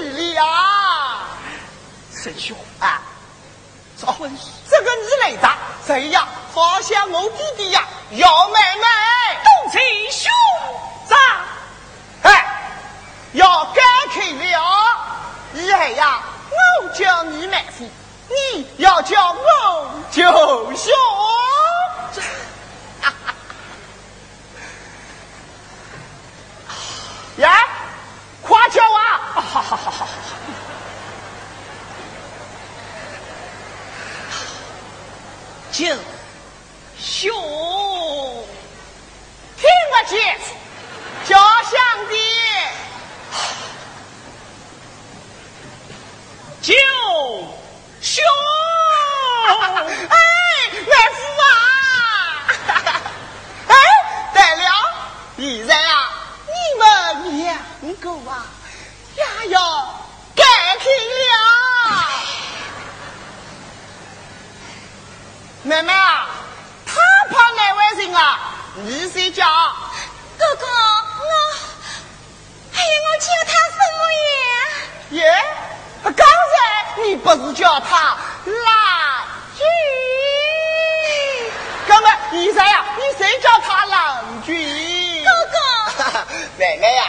你呀，沈兄啊，婚事，这个你来打，谁呀？好像我弟弟呀，姚妹妹，动情兄长，哎，要干开了，以后呀，我叫你妹夫，你要叫我舅兄。Yeah? 舅兄，听我讲，家乡的舅兄，哎，外父啊，哎，得了，现在啊，你们两个啊，也要改天了。妹妹啊，他怕难为情啊，你先叫。哥哥，我，哎呀，我叫他什么呀？耶，刚才你不是叫他郎君？哥们，你谁呀、你谁叫他郎君？哥哥，奶奶呀，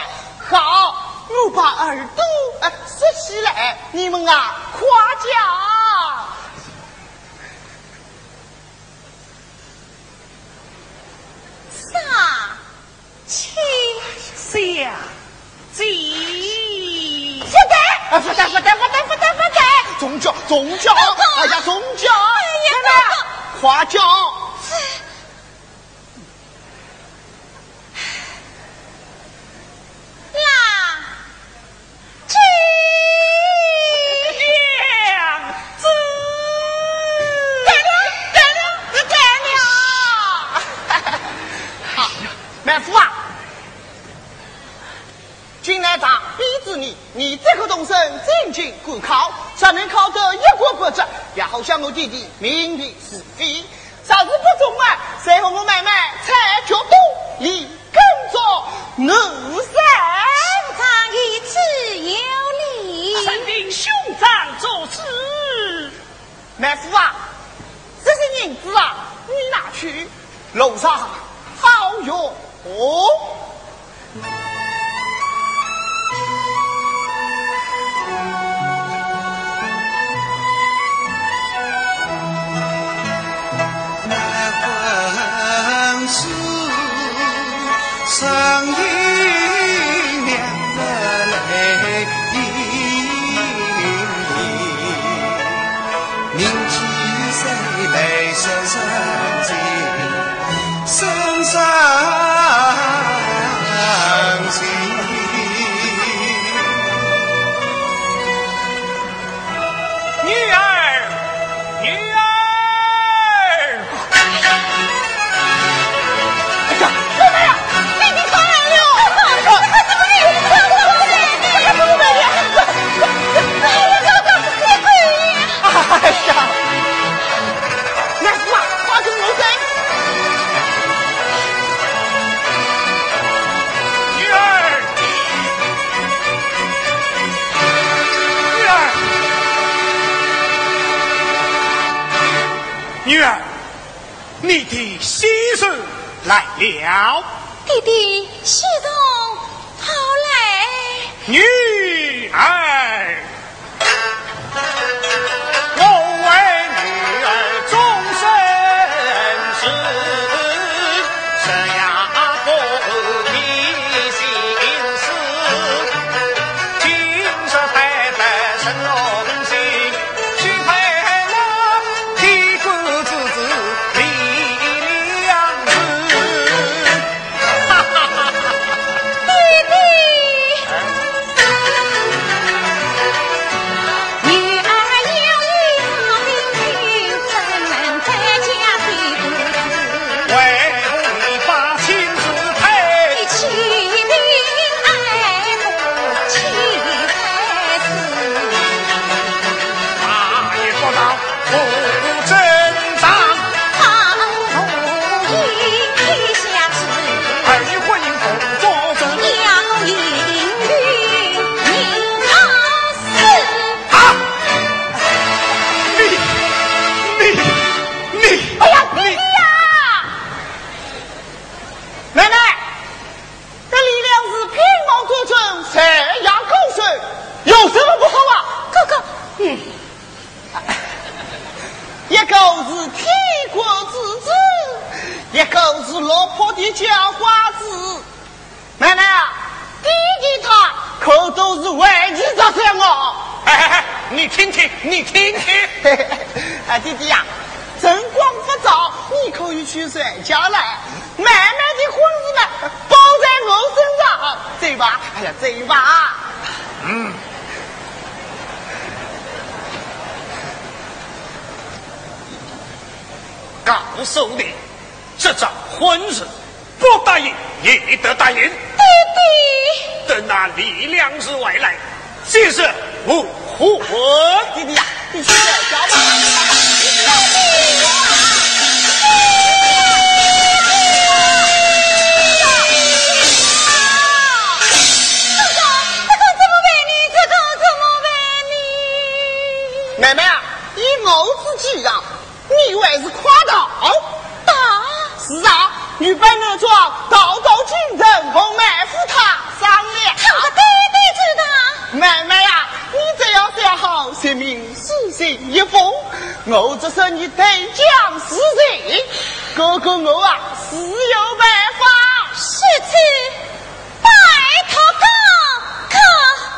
好，我把耳朵哎竖起来，你们啊，夸奖。啊七下子，中，哎呀，中教，花。名的是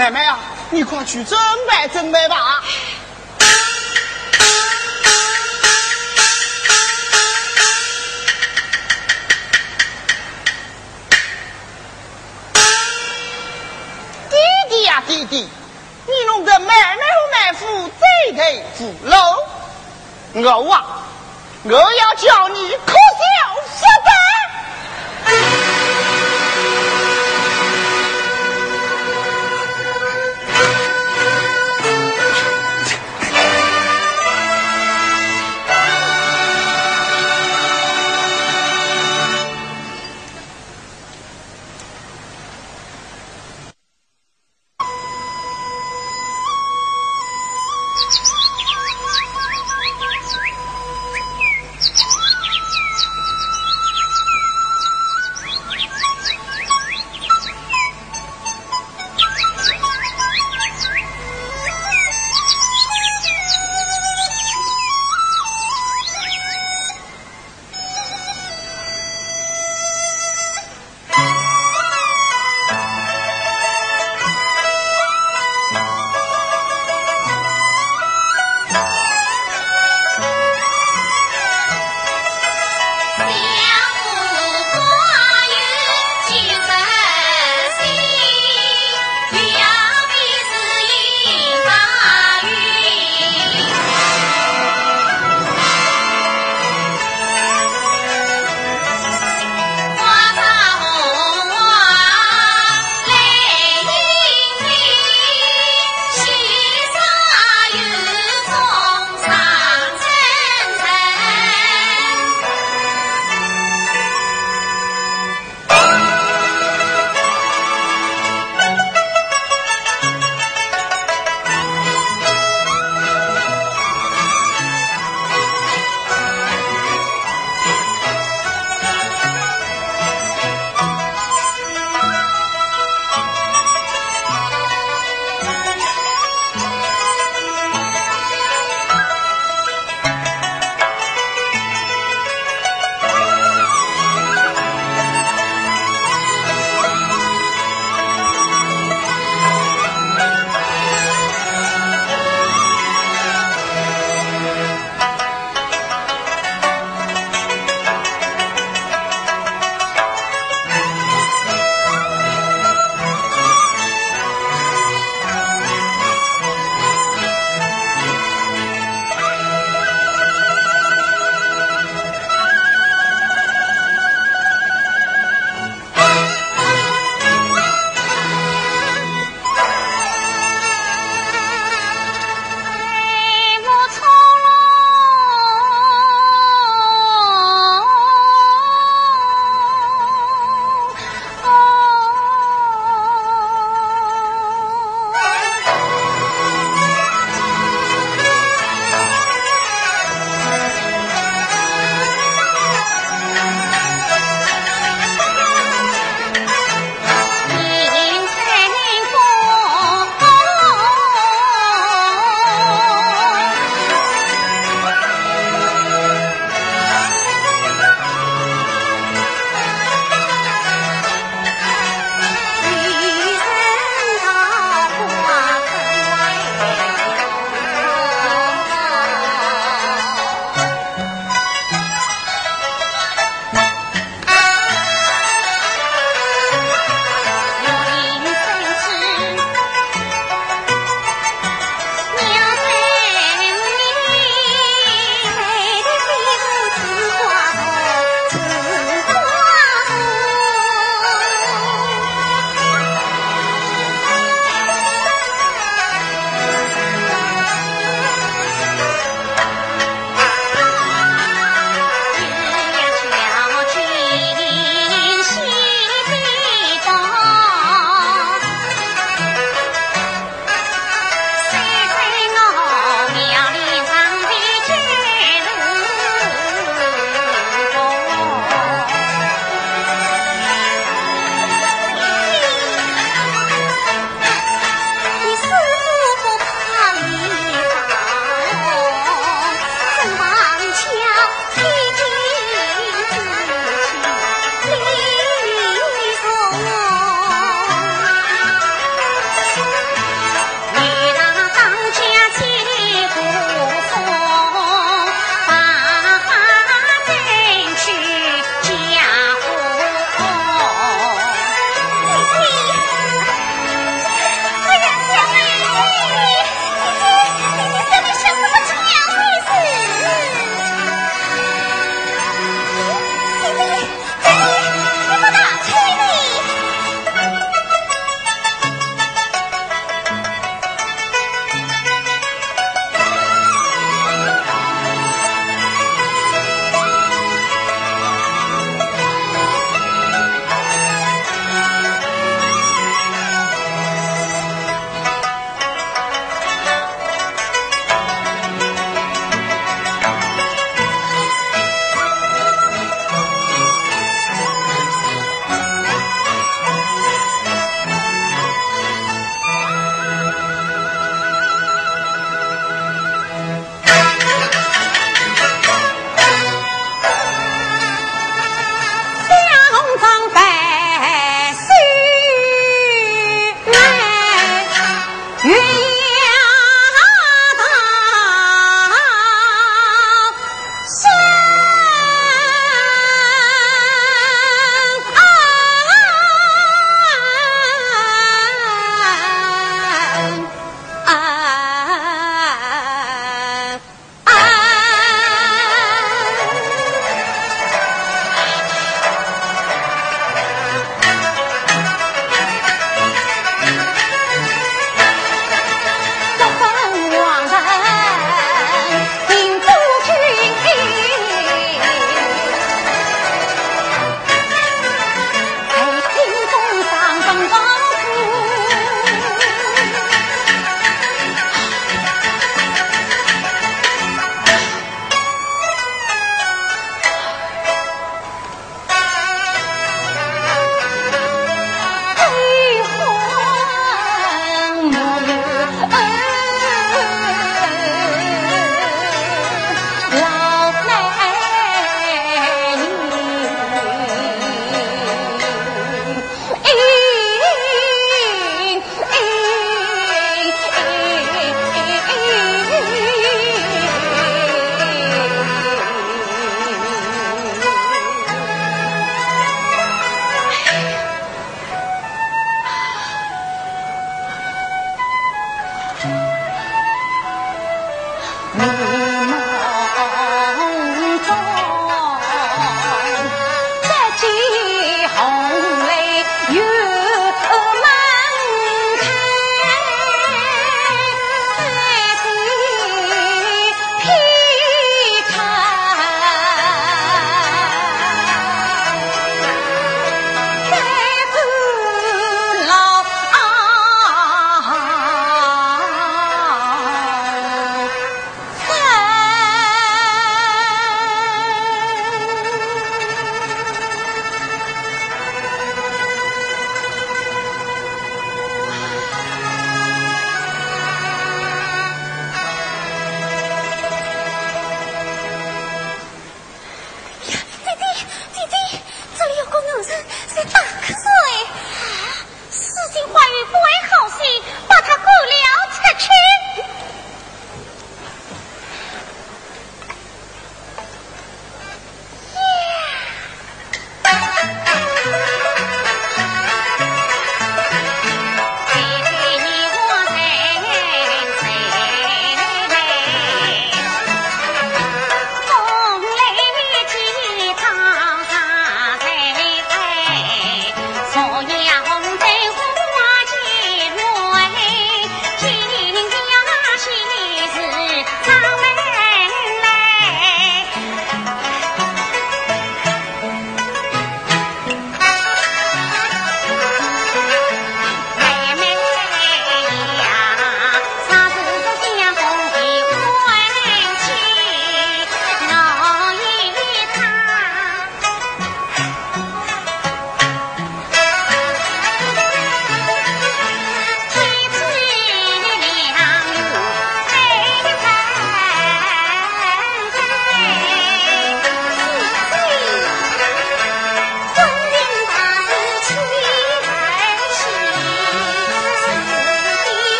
奶奶呀、啊，你快去准备准备吧。弟弟呀、啊，弟弟，你弄个买卖和买夫，贼头富喽。我啊，我要叫你哭。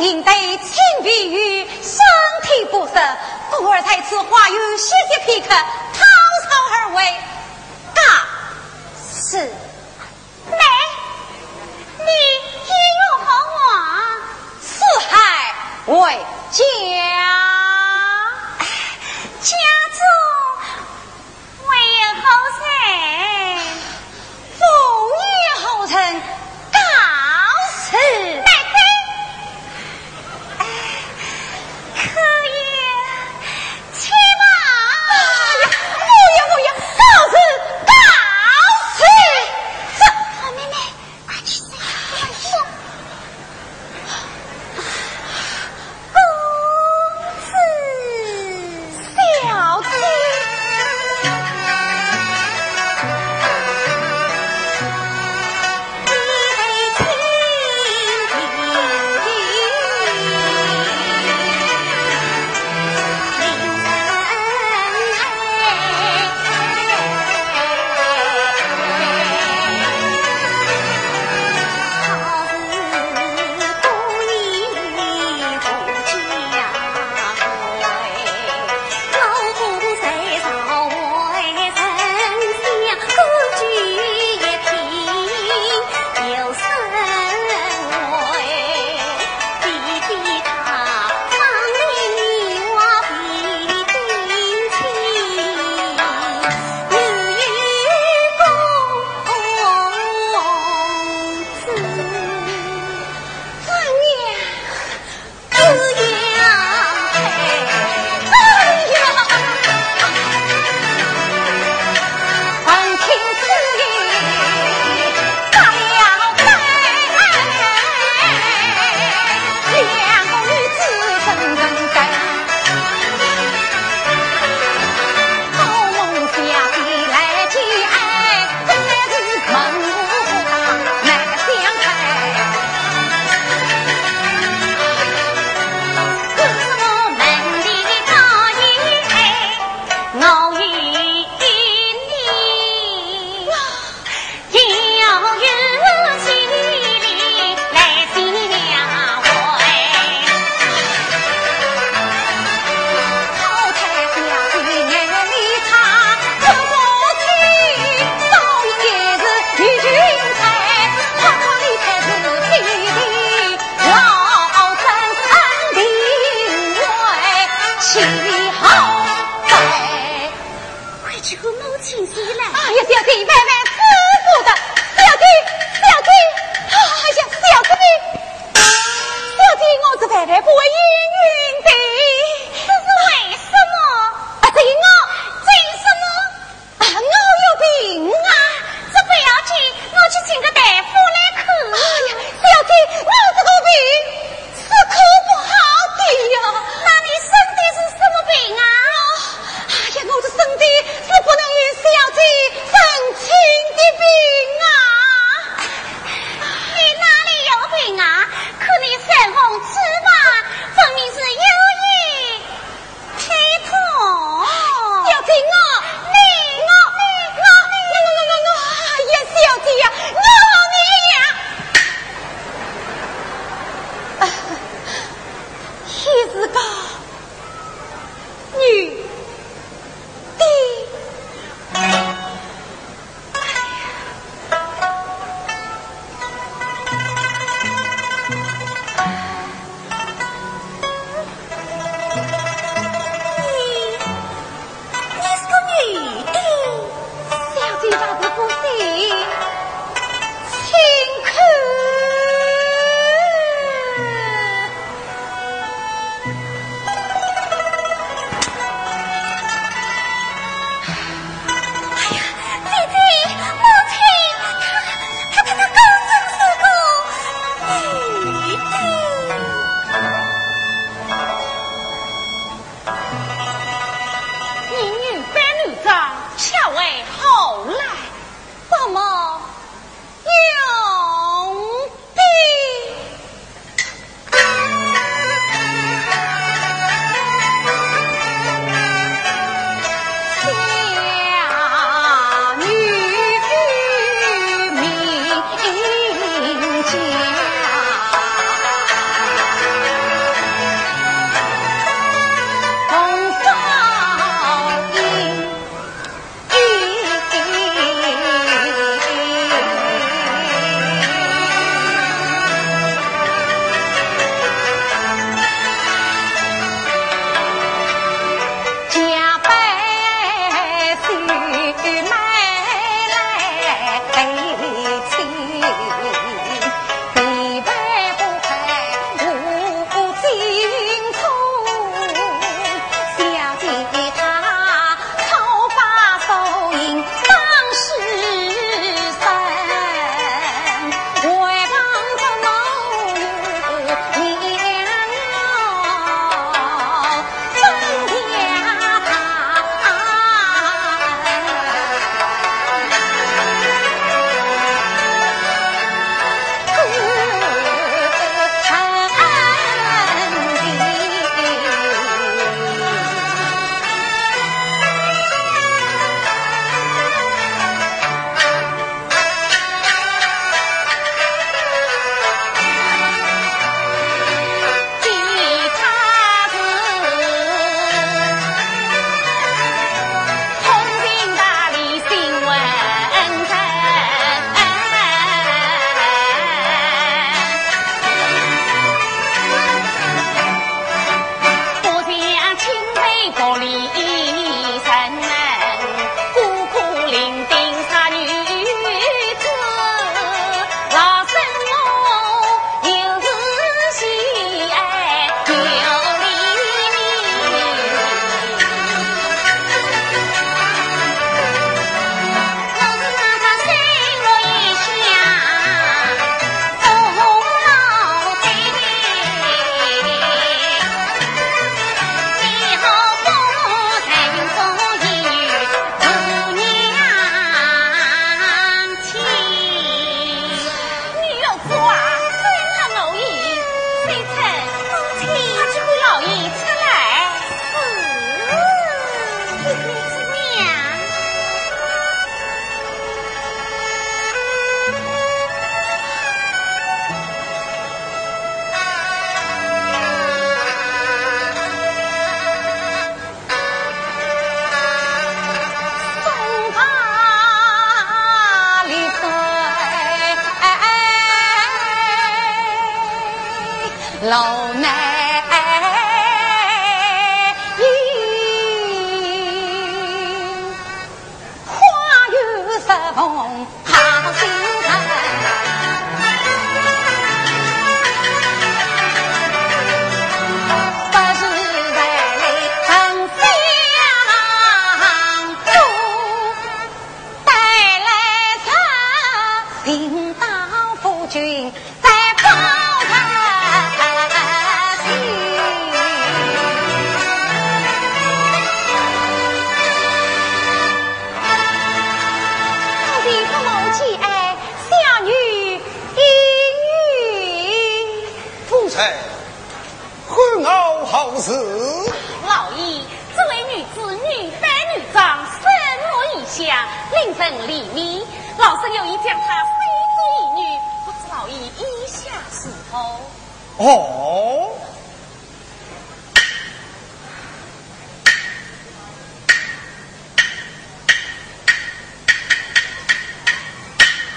应对青皮与身体不适故而在此话语歇歇片刻滔滔而为大四美。你一入侯王四海为家。老爷，这位女子女扮女装，身若异象，令人怜悯。老身有意将她非之一女，不知老爷意下是否？哦。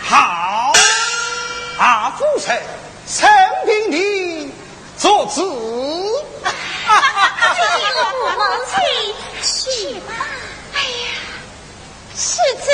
好，阿福臣，臣命你做主。这个不蒙气，去吧。哎呀，世子。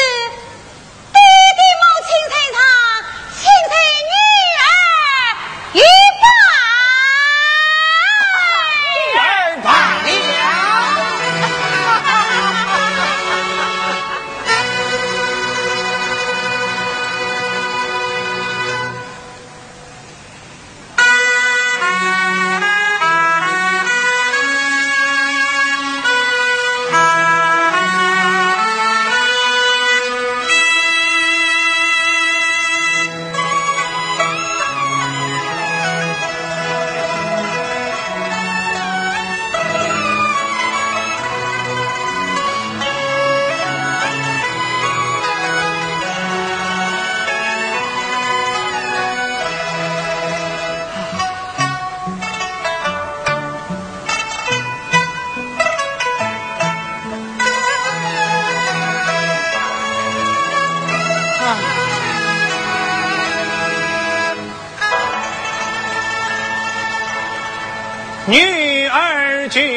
女儿军。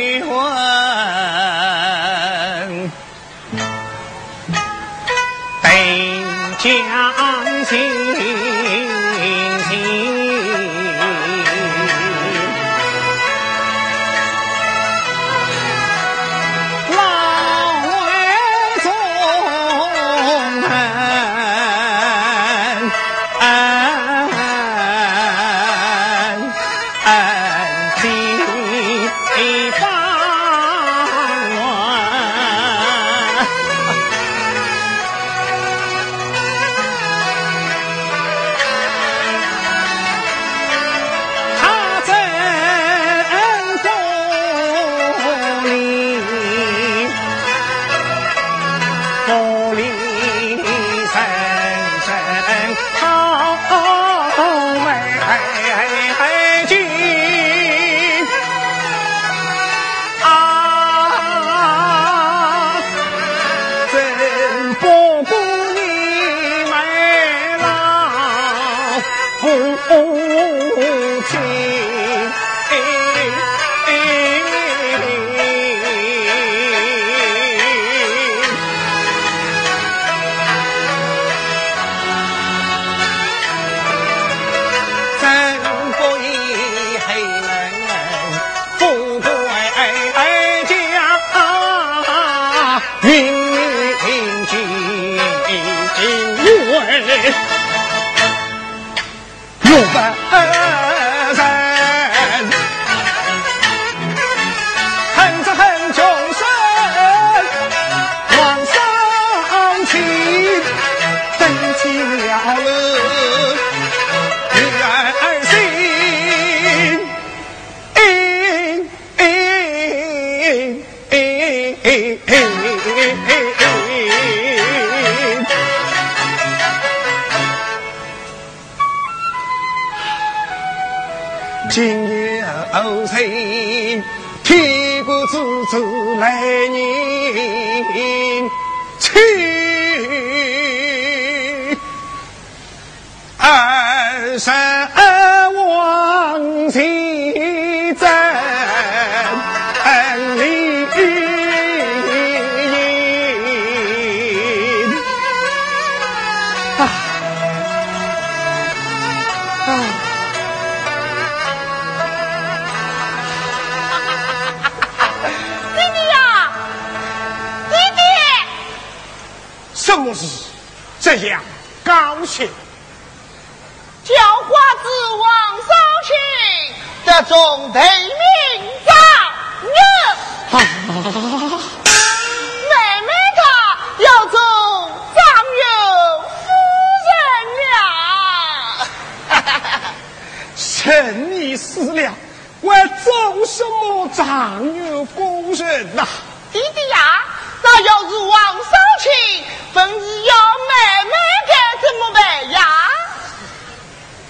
已死了，还做什么长有夫人？人呐！弟弟呀，那要是王少卿本是要妹妹该怎么办呀？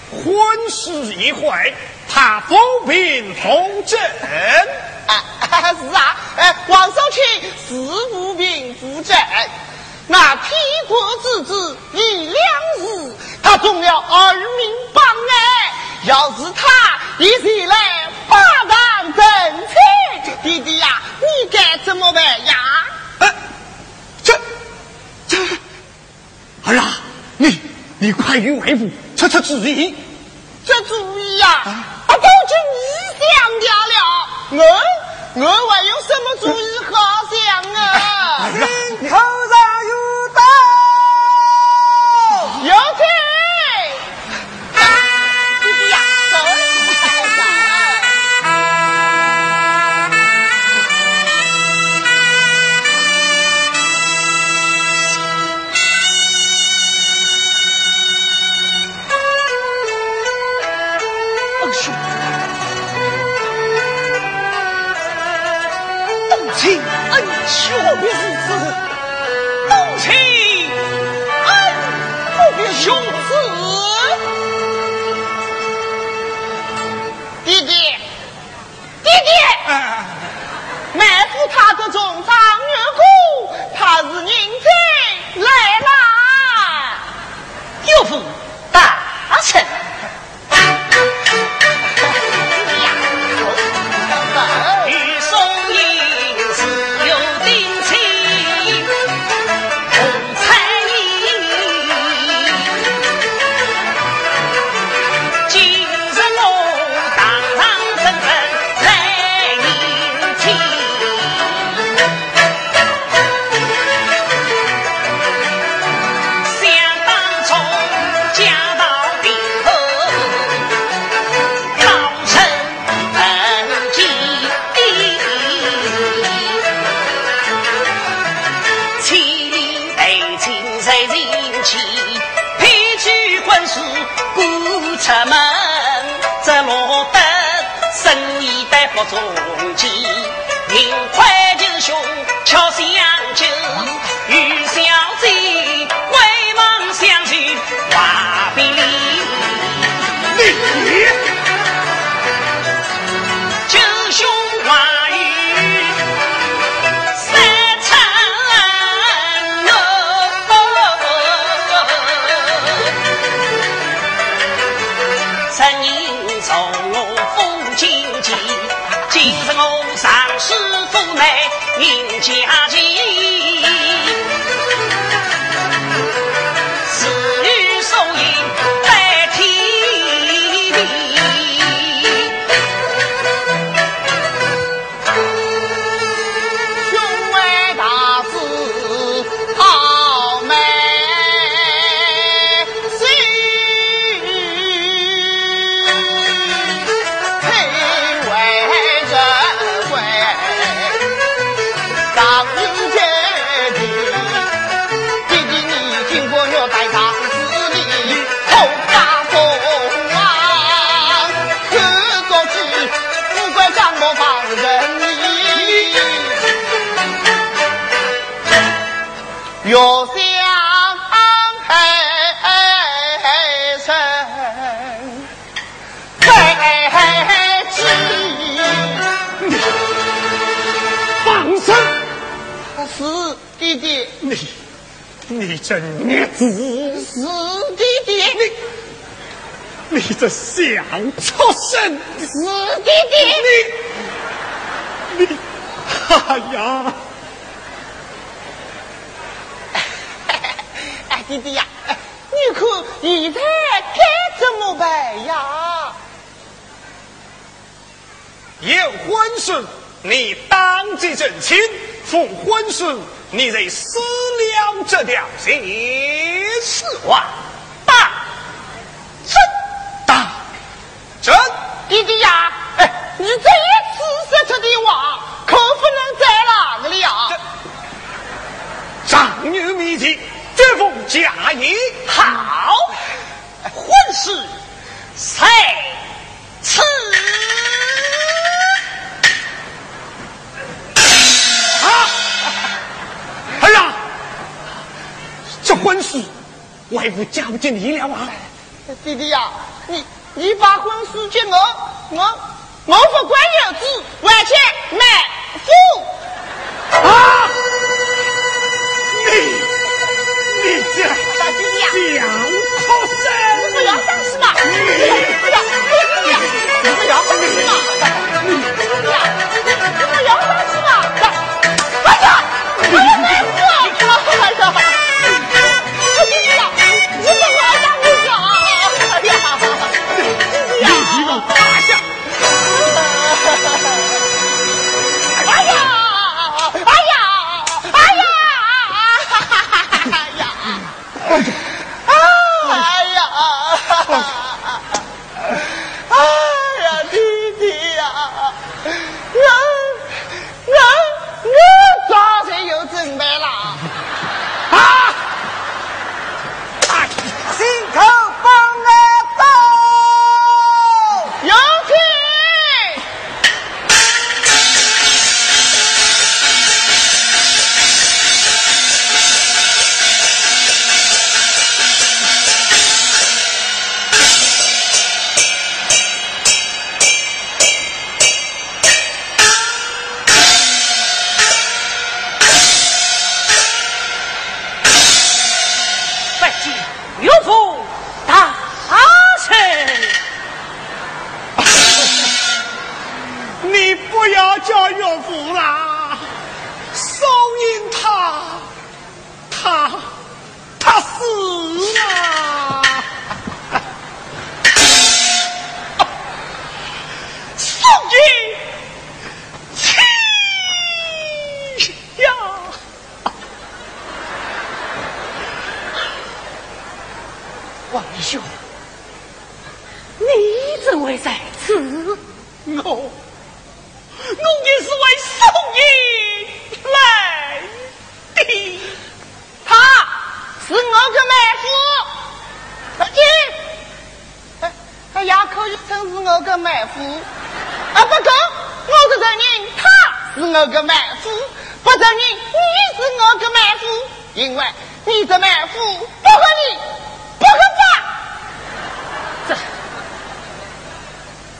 婚事已坏，他否平奉正。啊，是啊，哎，王少卿是扶贫扶正，那天国之子一两日，他总要二名帮哎。要是他一起来发上政策，弟弟呀，你该怎么办呀？这这，儿啊，你你快与为父出出主意。这主意呀，啊，都是你想掉了，我。我还有什么主意好想啊？各种大为父嫁不进你了啊！弟弟呀，你你把婚书给我，我我不管有子，完全买夫。啊！你你这小畜生！不要生气嘛！见岳父大臣。你不要叫岳父啦，宋英他，他，他死了。宋军，起呀！王兄，你怎会在此？我，我也是为宋英来的。他是我的妹夫，你，哎，哎呀，可以称是我的妹夫。啊，不过我的承认他是我的妹夫，不承认你是我的妹夫，因为你的妹夫不和你，不和爸。这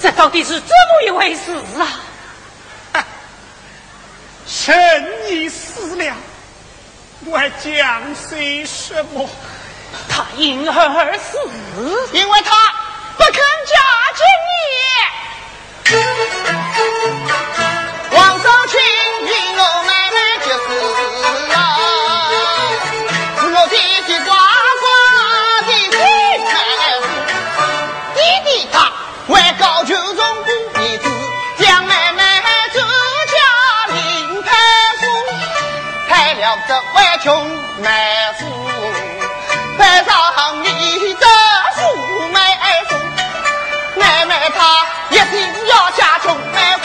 这到底是怎么一回事啊？神已死了，还讲些什么？他因何而死？因为他了这位穷妹夫。背上你这富妹夫，妹妹她一定要嫁穷妹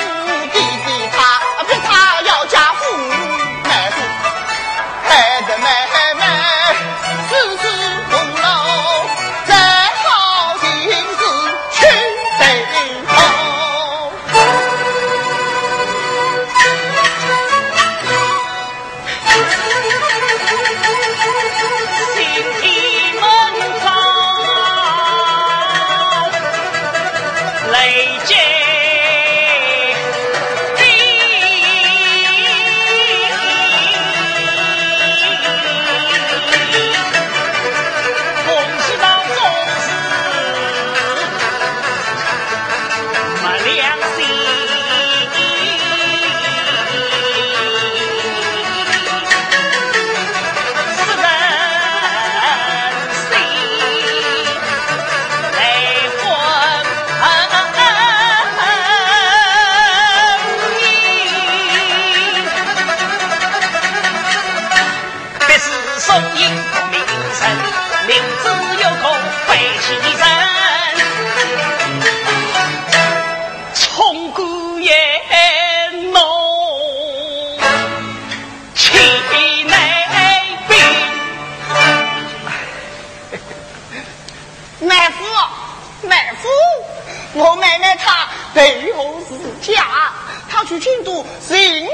她去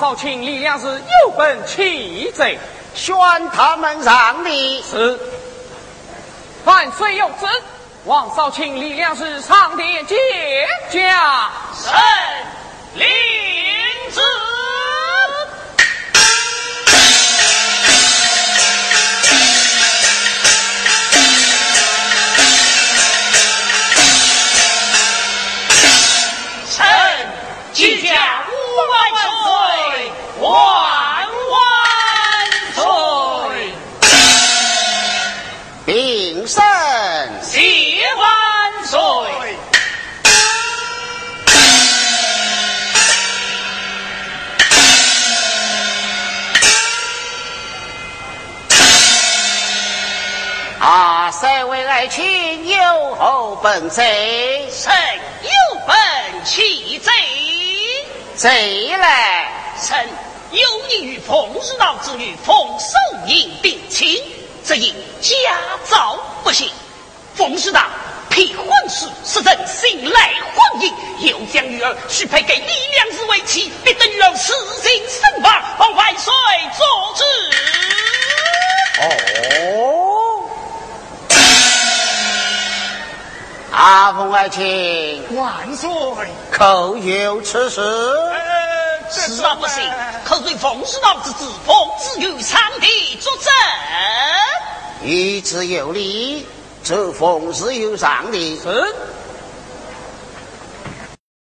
少卿李良是有本气贼。宣他们让梨。是。万岁有旨，王少卿李良是上殿见驾。臣领旨。爱卿有后本贼？臣有本起贼，贼来！臣有你与冯世道之女冯守英定亲，只因家造不幸，冯世道批婚书是朕信赖婚姻，又将女儿许配给李良日为妻，逼得女儿死心身亡，望万岁做主。哦，阿凤爱卿万岁！口有此事，此道不行，可对奉师老之子奉子于上帝作证。一之有理，这奉事有上帝。是。